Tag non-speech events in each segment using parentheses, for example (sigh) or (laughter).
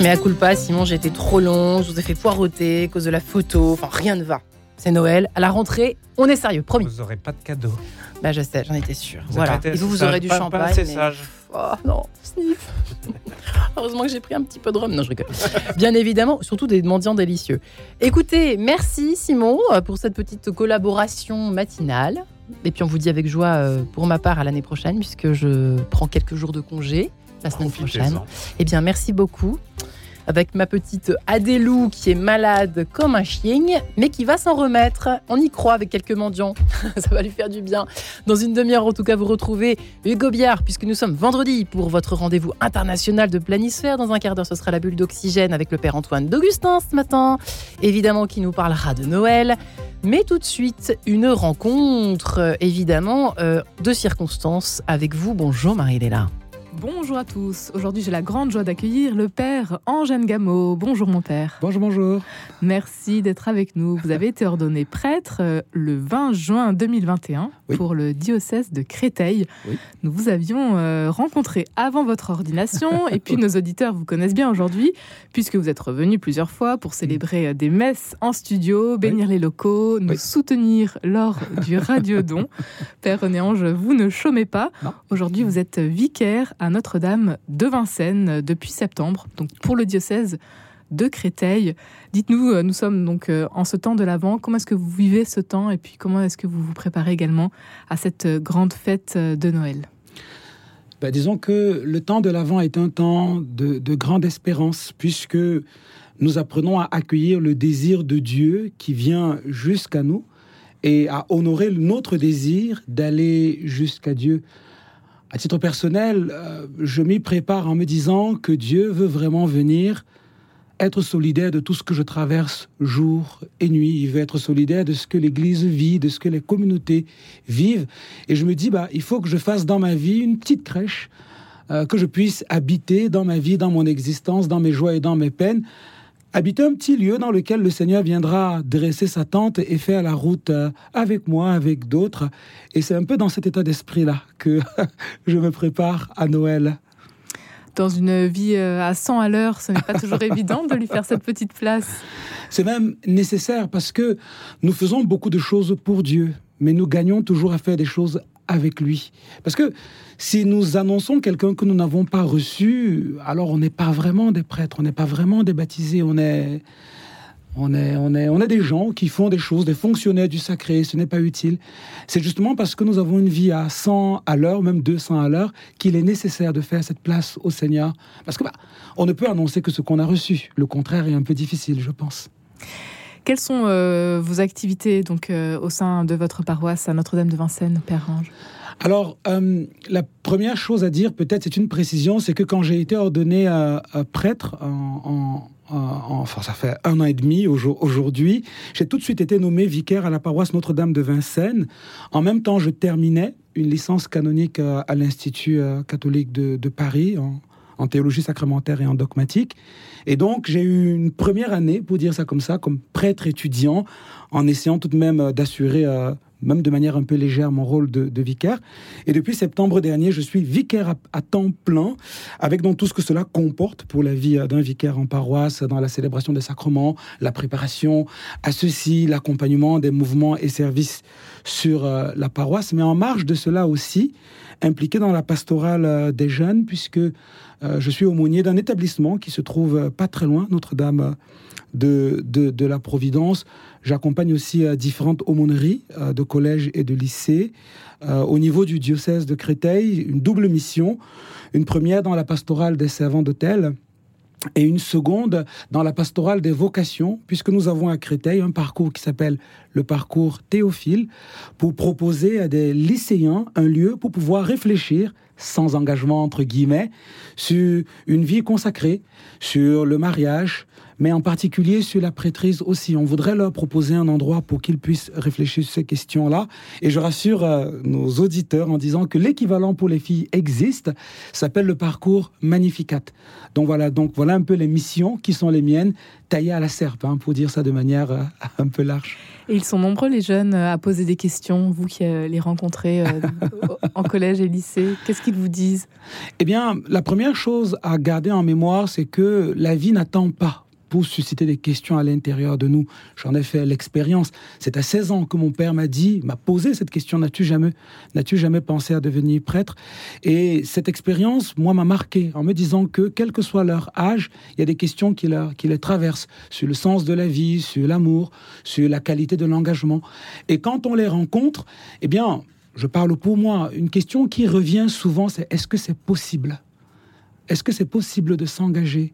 Mais à culpa, Simon, j'ai été trop long, je vous ai fait poireauter à cause de la photo, enfin rien ne va. C'est Noël, à la rentrée, on est sérieux, promis. Vous n'aurez pas de cadeau. Bah je sais, j'en étais sûre. Vous voilà. Et vous, vous aurez du pas- pas champagne. assez mais- sage. Oh non, sniff. (laughs) Heureusement que j'ai pris un petit peu de rhum. Non, je rigole. Bien évidemment, surtout des mendiants délicieux. Écoutez, merci Simon pour cette petite collaboration matinale. Et puis on vous dit avec joie euh, pour ma part à l'année prochaine puisque je prends quelques jours de congé la semaine prochaine. Eh bien, merci beaucoup. Avec ma petite Adélou qui est malade comme un chien, mais qui va s'en remettre. On y croit avec quelques mendiants. (laughs) Ça va lui faire du bien. Dans une demi-heure, en tout cas, vous retrouvez Hugo Biard, puisque nous sommes vendredi pour votre rendez-vous international de planisphère. Dans un quart d'heure, ce sera la bulle d'oxygène avec le père Antoine d'Augustin ce matin. Évidemment, qui nous parlera de Noël. Mais tout de suite, une rencontre, évidemment, euh, de circonstances avec vous. Bonjour Marie-Léla. Bonjour à tous. Aujourd'hui, j'ai la grande joie d'accueillir le père Angène Gameau. Bonjour mon père. Bonjour, bonjour. Merci d'être avec nous. Vous avez été ordonné prêtre euh, le 20 juin 2021 Oui. pour le diocèse de Créteil. Oui. Nous vous avions euh, rencontré avant votre ordination (laughs) et puis nos auditeurs vous connaissent bien aujourd'hui puisque vous êtes revenu plusieurs fois pour célébrer euh, des messes en studio, bénir les locaux, nous soutenir lors du (laughs) radiodon. Père René Ange, vous ne chômez pas. Aujourd'hui, vous êtes vicaire à Notre-Dame de Vincennes depuis septembre, donc pour le diocèse de Créteil. Dites-nous, euh, nous sommes donc euh, en ce temps de l'Avent, comment est-ce que vous vivez ce temps et puis comment est-ce que vous vous préparez également à cette euh, grande fête de Noël? Ben, disons que le temps de l'Avent est un temps de grande espérance, puisque nous apprenons à accueillir le désir de Dieu qui vient jusqu'à nous et à honorer notre désir d'aller jusqu'à Dieu. À titre personnel, euh, je m'y prépare en me disant que Dieu veut vraiment venir être solidaire de tout ce que je traverse jour et nuit. Il veut être solidaire de ce que l'Église vit, de ce que les communautés vivent. Et je me dis, bah, il faut que je fasse dans ma vie une petite crèche, euh, que je puisse habiter dans ma vie, dans mon existence, dans mes joies et dans mes peines. Habiter un petit lieu dans lequel le Seigneur viendra dresser sa tente et faire la route euh, avec moi, avec d'autres. Et c'est un peu dans cet état d'esprit-là que (laughs) je me prépare à Noël. Dans une vie euh, à 100 à l'heure, ce n'est pas toujours (laughs) évident de lui faire cette petite place. C'est même nécessaire parce que nous faisons beaucoup de choses pour Dieu, mais nous gagnons toujours à faire des choses avec lui. Parce que si nous annonçons quelqu'un que nous n'avons pas reçu, alors on n'est pas vraiment des prêtres, on n'est pas vraiment des baptisés, on est, on est, on est, on est des gens qui font des choses, des fonctionnaires du sacré, ce n'est pas utile. C'est justement parce que nous avons une vie à 100 à l'heure, même 200 à l'heure, qu'il est nécessaire de faire cette place au Seigneur. Parce que bah, on ne peut annoncer que ce qu'on a reçu. Le contraire est un peu difficile, je pense. Quelles sont euh, vos activités donc euh, au sein de votre paroisse à Notre-Dame de Vincennes, Père Ange? Alors, euh, la première chose à dire, peut-être, c'est une précision, c'est que quand j'ai été ordonné prêtre, en, en- en- enfin, ça fait un an et demi aujo- aujourd'hui, j'ai tout de suite été nommé vicaire à la paroisse Notre-Dame de Vincennes. En même temps, je terminais une licence canonique à l'Institut catholique de, de Paris en, en théologie sacramentaire et en dogmatique. Et donc, j'ai eu une première année, pour dire ça comme ça, comme prêtre étudiant, en essayant tout de même euh, d'assurer, euh, même de manière un peu légère, mon rôle de, vicaire. Et depuis septembre dernier, je suis vicaire à, temps plein, avec donc tout ce que cela comporte pour la vie euh, d'un vicaire en paroisse, dans la célébration des sacrements, la préparation à ceci, l'accompagnement des mouvements et services sur la paroisse, mais en marge de cela aussi, impliqué dans la pastorale des jeunes, puisque euh, je suis aumônier d'un établissement qui se trouve euh, pas très loin, Notre-Dame euh, de, de, la Providence. J'accompagne aussi différentes aumôneries de collèges et de lycées. Au niveau du diocèse de Créteil, une double mission. Une première dans la pastorale des servants d'hôtel et une seconde dans la pastorale des vocations, puisque nous avons à Créteil un parcours qui s'appelle le parcours Théophile, pour proposer à des lycéens un lieu pour pouvoir réfléchir sans engagement entre guillemets sur une vie consacrée, sur le mariage, mais en particulier sur la prêtrise aussi. On voudrait leur proposer un endroit pour qu'ils puissent réfléchir sur ces questions-là. Et je rassure euh, nos auditeurs en disant que l'équivalent pour les filles existe, s'appelle le parcours Magnificat. Donc voilà, donc voilà un peu les missions qui sont les miennes, taillées à la serpe, hein, pour dire ça de manière euh, un peu large. Et ils sont nombreux les jeunes à poser des questions, vous qui euh, les rencontrez euh, (laughs) en collège et lycée. Qu'est-ce qu'ils vous disent Eh bien, la première chose à garder en mémoire, c'est que la vie n'attend pas pour susciter des questions à l'intérieur de nous. J'en ai fait l'expérience. C'est à 16 ans que mon père m'a dit, m'a posé cette question n'as-tu jamais, n'as-tu jamais pensé à devenir prêtre? Et cette expérience, moi, m'a marqué en me disant que, quel que soit leur âge, il y a des questions qui, leur, qui les traversent sur le sens de la vie, sur l'amour, sur la qualité de l'engagement. Et quand on les rencontre, eh bien, je parle pour moi, une question qui revient souvent, c'est est-ce que c'est possible? Est-ce que c'est possible de s'engager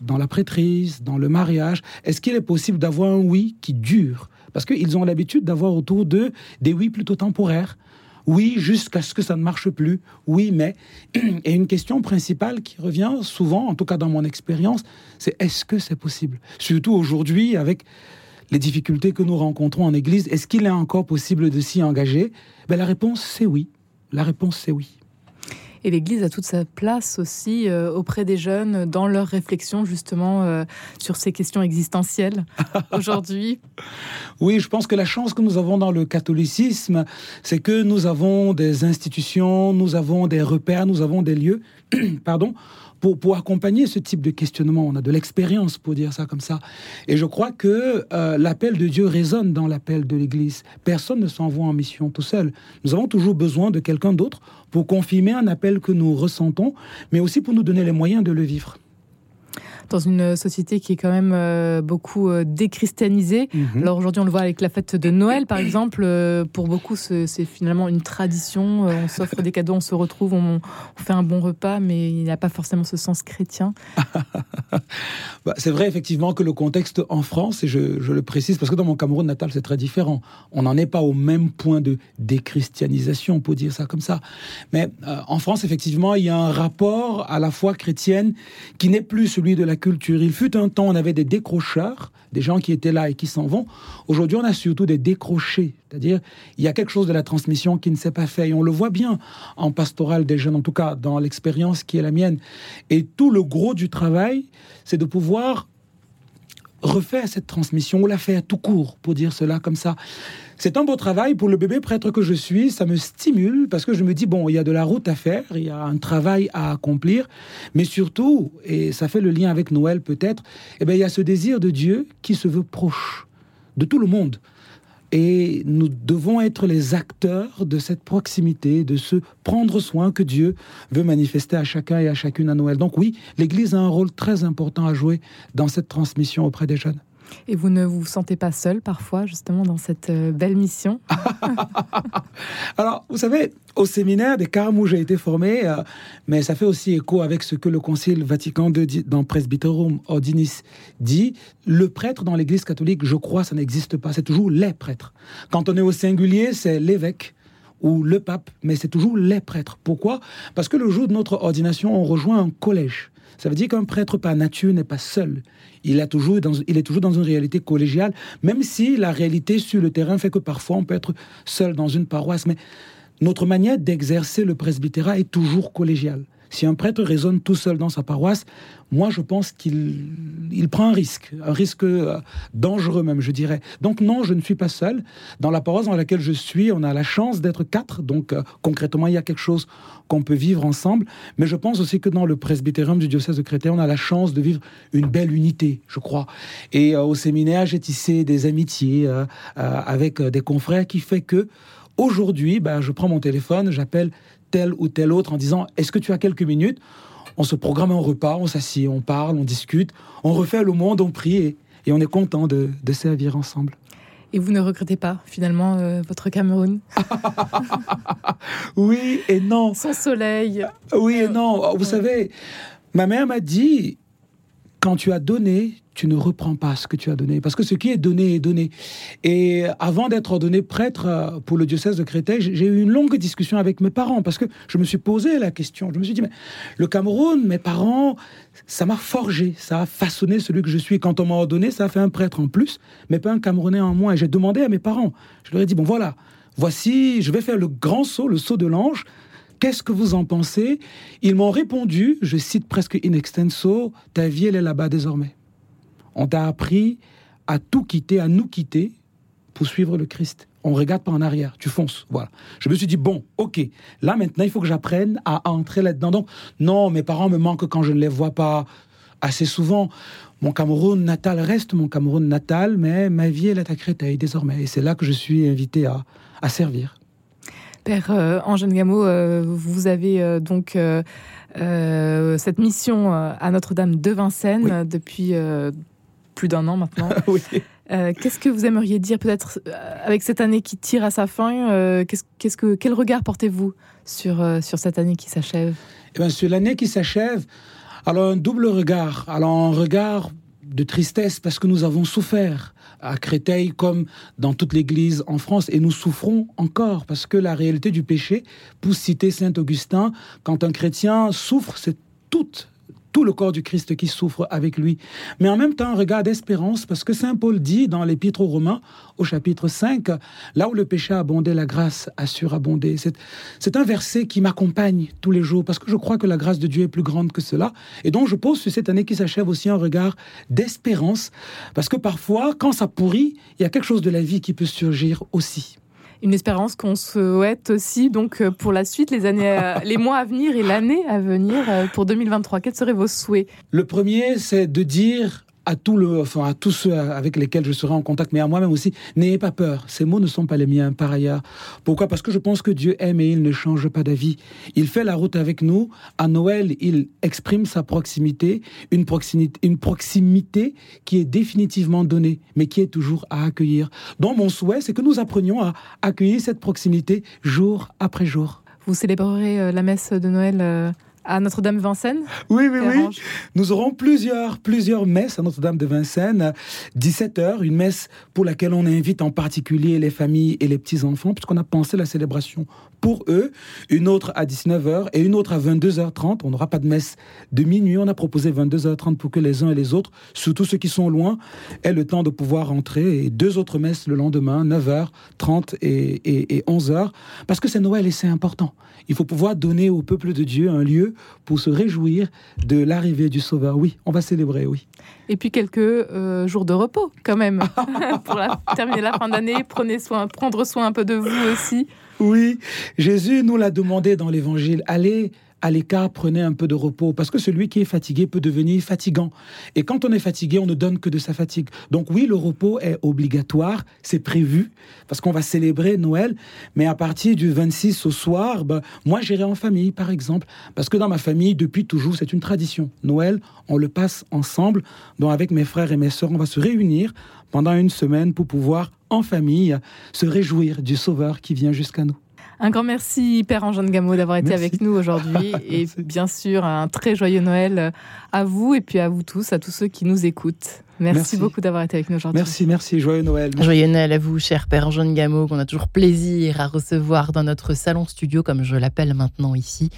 dans la prêtrise, dans le mariage? Est-ce qu'il est possible d'avoir un oui qui dure? Parce qu'ils ont l'habitude d'avoir autour d'eux des oui plutôt temporaires. Oui, jusqu'à ce que ça ne marche plus. Oui, mais. (clears throat) Et une question principale qui revient souvent, en tout cas dans mon expérience, c'est est-ce que c'est possible? Surtout aujourd'hui, avec les difficultés que nous rencontrons en Église, est-ce qu'il est encore possible de s'y engager? Ben, La réponse, c'est oui. La réponse, c'est oui. Et l'Église a toute sa place aussi euh, auprès des jeunes dans leur réflexion justement euh, sur ces questions existentielles (laughs) aujourd'hui. Oui, je pense que la chance que nous avons dans le catholicisme, c'est que nous avons des institutions, nous avons des repères, nous avons des lieux, (clears throat) pardon, pour, pour accompagner ce type de questionnement. On a de l'expérience pour dire ça comme ça. Et je crois que euh, l'appel de Dieu résonne dans l'appel de l'Église. Personne ne s'envoie en mission tout seul. Nous avons toujours besoin de quelqu'un d'autre pour confirmer un appel que nous ressentons, mais aussi pour nous donner les moyens de le vivre dans une société qui est quand même euh, beaucoup euh, déchristianisée. Mhm. Alors aujourd'hui, on le voit avec la fête de Noël, par exemple. Euh, pour beaucoup, c'est finalement une tradition. On s'offre des cadeaux, on se retrouve, on, fait un bon repas, mais il n'y a pas forcément ce sens chrétien. (laughs) bah, c'est vrai, effectivement, que le contexte en France, et je, le précise, parce que dans mon Cameroun natal, c'est très différent. On n'en est pas au même point de déchristianisation, pour dire ça comme ça. Mais en France, effectivement, il y a un rapport à la foi chrétienne qui n'est plus celui de la Il fut un temps, on avait des décrocheurs, des gens qui étaient là et qui s'en vont. Aujourd'hui, on a surtout des décrochés. C'est-à-dire, il y a quelque chose de la transmission qui ne s'est pas fait. Et on le voit bien en pastoral des jeunes, en tout cas dans l'expérience qui est la mienne. Et tout le gros du travail, c'est de pouvoir refaire cette transmission ou la faire tout court, pour dire cela comme ça. C'est un beau travail pour le bébé prêtre que je suis. Ça me stimule parce que je me dis, bon, il y a de la route à faire, il y a un travail à accomplir, mais surtout, et ça fait le lien avec Noël peut-être, eh bien, il y a ce désir de Dieu qui se veut proche de tout le monde. Et nous devons être les acteurs de cette proximité, de ce prendre soin que Dieu veut manifester à chacun et à chacune à Noël. Donc oui, l'Église a un rôle très important à jouer dans cette transmission auprès des jeunes. Et vous ne vous sentez pas seul parfois, justement, dans cette euh, belle mission (laughs) (laughs) Alors, vous savez, au séminaire des carmes où j'ai été formé, euh, mais ça fait aussi écho avec ce que le Concile Vatican II dans Presbyterum Ordinis dit, le prêtre dans l'Église catholique, je crois, ça n'existe pas, c'est toujours les prêtres. Quand on est au singulier, c'est l'évêque ou le pape, mais c'est toujours les prêtres. Pourquoi? Parce que le jour de notre ordination, on rejoint un collège. Ça veut dire qu'un prêtre par nature n'est pas seul. Il, est toujours dans une réalité collégiale, même si la réalité sur le terrain fait que parfois on peut être seul dans une paroisse. Mais notre manière d'exercer le presbytérat est toujours collégiale. Si un prêtre raisonne tout seul dans sa paroisse, moi je pense qu'il il prend un risque, un risque euh, dangereux même, je dirais. Donc non, je ne suis pas seul. Dans la paroisse dans laquelle je suis, on a la chance d'être quatre, donc euh, concrètement il y a quelque chose qu'on peut vivre ensemble. Mais je pense aussi que dans le presbytérium du diocèse de Créteil, on a la chance de vivre une belle unité, je crois. Et euh, au séminaire, j'ai tissé des amitiés avec des confrères qui fait que aujourd'hui, ben, je prends mon téléphone, j'appelle tel ou tel autre en disant Est-ce que tu as quelques minutes? On se programme un repas, on s'assied, on parle, on discute, on refait le monde, on prie et, on est content de, servir ensemble. Et vous ne regrettez pas finalement euh, votre Cameroun? (laughs) Oui et non. Son soleil. Oui et non. Vous savez, ma mère m'a dit quand tu as donné, tu ne reprends pas ce que tu as donné, parce que ce qui est donné est donné. Et avant d'être ordonné prêtre euh, pour le diocèse de Créteil, j'ai eu une longue discussion avec mes parents, parce que je me suis posé la question. Je me suis dit, mais le Cameroun, mes parents, ça m'a forgé, ça a façonné celui que je suis. Quand on m'a ordonné, ça a fait un prêtre en plus, mais pas un Camerounais en moins. Et j'ai demandé à mes parents, je leur ai dit, bon voilà, voici, je vais faire le grand saut, le saut de l'ange. Qu'est-ce que vous en pensez? Ils m'ont répondu, je cite presque in extenso, ta vie, elle est là-bas désormais. On t'a appris à tout quitter, à nous quitter pour suivre le Christ. on regarde pas en arrière, tu fonces. Voilà. Je me suis dit, bon, ok, là maintenant, il faut que j'apprenne à entrer là-dedans. Donc, non, mes parents me manquent quand je ne les vois pas assez souvent. Mon Cameroun natal reste mon Cameroun natal, mais ma vie, elle est à Créteil désormais. Et c'est là que je suis invité à, à servir. Père euh, Angèle Gameau, euh, vous avez euh, donc cette mission à Notre-Dame de Vincennes depuis plus d'un an maintenant. (laughs) oui. qu'est-ce que vous aimeriez dire peut-être avec cette année qui tire à sa fin qu'est-ce, que, Quel regard portez-vous sur, sur cette année qui s'achève? Eh bien, Sur l'année qui s'achève, alors un double regard. Alors un regard de tristesse parce que nous avons souffert à Créteil comme dans toute l'Église en France. Et nous souffrons encore parce que la réalité du péché, pour citer Saint Augustin, quand un chrétien souffre, c'est toute tout le corps du Christ qui souffre avec lui. Mais en même temps, un regard d'espérance, parce que Saint Paul dit dans l'Épître aux Romains, au chapitre 5, là où le péché a abondé, la grâce a surabondé. C'est un verset qui m'accompagne tous les jours, parce que je crois que la grâce de Dieu est plus grande que cela. Et donc, je pose sur cette année qui s'achève aussi un regard d'espérance, parce que parfois, quand ça pourrit, il y a quelque chose de la vie qui peut surgir aussi une espérance qu'on souhaite aussi donc euh, pour la suite, les années, euh, (laughs) les mois à venir et l'année à venir euh, pour 2023. Quels seraient vos souhaits? Le premier, c'est de dire à, tout le, enfin, à tous ceux avec lesquels je serai en contact, mais à moi-même aussi, n'ayez pas peur. Ces mots ne sont pas les miens par ailleurs. Pourquoi? Parce que je pense que Dieu aime et il ne change pas d'avis. Il fait la route avec nous. À Noël, il exprime sa proximité, une proximité, une proximité qui est définitivement donnée, mais qui est toujours à accueillir. Donc mon souhait, c'est que nous apprenions à accueillir cette proximité jour après jour. Vous célébrerez euh, la messe de Noël euh, à Notre-Dame-Vincennes Oui, oui, oui. Nous aurons plusieurs, plusieurs messes à Notre-Dame de Vincennes. 17h, une messe pour laquelle on invite en particulier les familles et les petits-enfants, puisqu'on a pensé la célébration pour eux. Une autre à 19h et une autre à 22h30. On n'aura pas de messe de minuit. On a proposé 22h30 pour que les uns et les autres, surtout ceux qui sont loin, aient le temps de pouvoir rentrer. Et deux autres messes le lendemain, 9h30 et, et 11h. Parce que c'est Noël et c'est important. Il faut pouvoir donner au peuple de Dieu un lieu pour se réjouir de l'arrivée du Sauveur. Oui, on va célébrer, oui. Et puis quelques euh, jours de repos quand même (laughs) pour terminer la fin d'année. Prenez soin, prendre soin un peu de vous aussi. Oui, Jésus nous l'a demandé dans l'Évangile. Allez à l'écart, prenez un peu de repos, parce que celui qui est fatigué peut devenir fatigant. Et quand on est fatigué, on ne donne que de sa fatigue. Donc oui, le repos est obligatoire, c'est prévu, parce qu'on va célébrer Noël, mais à partir du 26 au soir, ben, moi j'irai en famille, par exemple, parce que dans ma famille, depuis toujours, c'est une tradition. Noël, on le passe ensemble, donc avec mes frères et mes sœurs, on va se réunir pendant une semaine pour pouvoir, en famille, se réjouir du Sauveur qui vient jusqu'à nous. Un grand merci, Père Angèle Gameau, d'avoir été avec nous aujourd'hui. (laughs) et bien sûr, un très joyeux Noël à vous et puis à vous tous, à tous ceux qui nous écoutent. Merci, beaucoup d'avoir été avec nous aujourd'hui. Merci, merci. Joyeux Noël. Joyeux Noël à vous, cher Père Angèle Gameau, qu'on a toujours plaisir à recevoir dans notre salon studio, comme je l'appelle maintenant ici,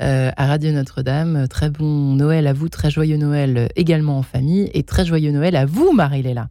euh, à Radio Notre-Dame. Très bon Noël à vous, très joyeux Noël également en famille et très joyeux Noël à vous, Marie-Léla.